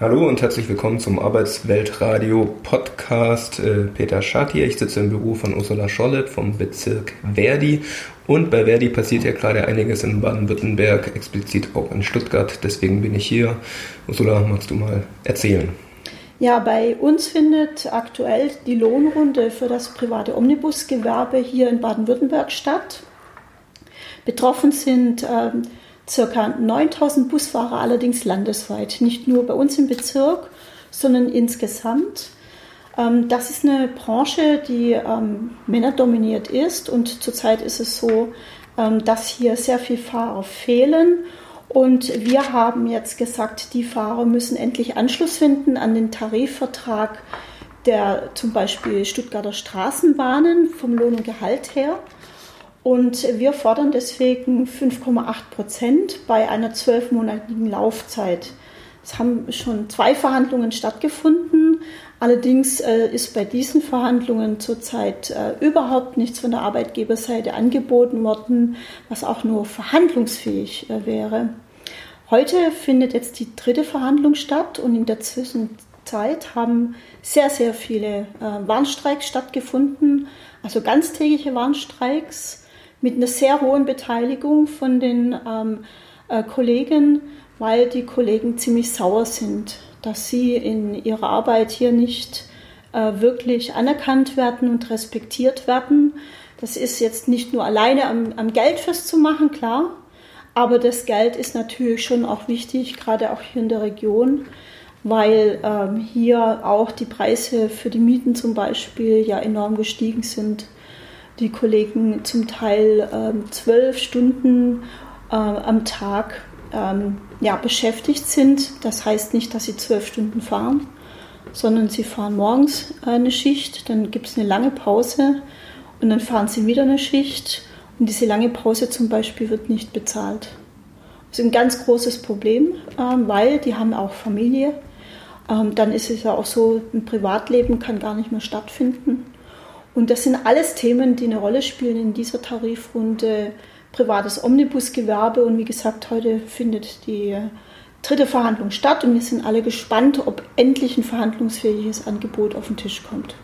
Hallo und herzlich willkommen zum Arbeitsweltradio Podcast. Äh, Peter Schad hier. Ich sitze im Büro von Ursula Schollett vom Bezirk Verdi. Und bei Verdi passiert ja gerade einiges in Baden-Württemberg, explizit auch in Stuttgart. Deswegen bin ich hier. Ursula, magst du mal erzählen? Ja, bei uns findet aktuell die Lohnrunde für das private Omnibusgewerbe hier in Baden-Württemberg statt. Betroffen sind ähm, circa 9000 Busfahrer allerdings landesweit, nicht nur bei uns im Bezirk, sondern insgesamt. Ähm, das ist eine Branche, die ähm, männerdominiert ist und zurzeit ist es so, ähm, dass hier sehr viele Fahrer fehlen. Und wir haben jetzt gesagt, die Fahrer müssen endlich Anschluss finden an den Tarifvertrag der zum Beispiel Stuttgarter Straßenbahnen vom Lohn und Gehalt her. Und wir fordern deswegen 5,8 Prozent bei einer zwölfmonatigen Laufzeit. Es haben schon zwei Verhandlungen stattgefunden. Allerdings äh, ist bei diesen Verhandlungen zurzeit äh, überhaupt nichts von der Arbeitgeberseite angeboten worden, was auch nur verhandlungsfähig äh, wäre. Heute findet jetzt die dritte Verhandlung statt und in der Zwischenzeit haben sehr, sehr viele Warnstreiks stattgefunden, also ganztägige Warnstreiks mit einer sehr hohen Beteiligung von den ähm, äh, Kollegen, weil die Kollegen ziemlich sauer sind, dass sie in ihrer Arbeit hier nicht äh, wirklich anerkannt werden und respektiert werden. Das ist jetzt nicht nur alleine am, am Geld festzumachen, klar, aber das Geld ist natürlich schon auch wichtig, gerade auch hier in der Region, weil ähm, hier auch die Preise für die Mieten zum Beispiel ja enorm gestiegen sind die Kollegen zum Teil ähm, zwölf Stunden äh, am Tag ähm, ja, beschäftigt sind. Das heißt nicht, dass sie zwölf Stunden fahren, sondern sie fahren morgens eine Schicht, dann gibt es eine lange Pause und dann fahren sie wieder eine Schicht und diese lange Pause zum Beispiel wird nicht bezahlt. Das ist ein ganz großes Problem, ähm, weil die haben auch Familie. Ähm, dann ist es ja auch so, ein Privatleben kann gar nicht mehr stattfinden. Und das sind alles Themen, die eine Rolle spielen in dieser Tarifrunde. Privates Omnibusgewerbe und wie gesagt, heute findet die dritte Verhandlung statt und wir sind alle gespannt, ob endlich ein verhandlungsfähiges Angebot auf den Tisch kommt.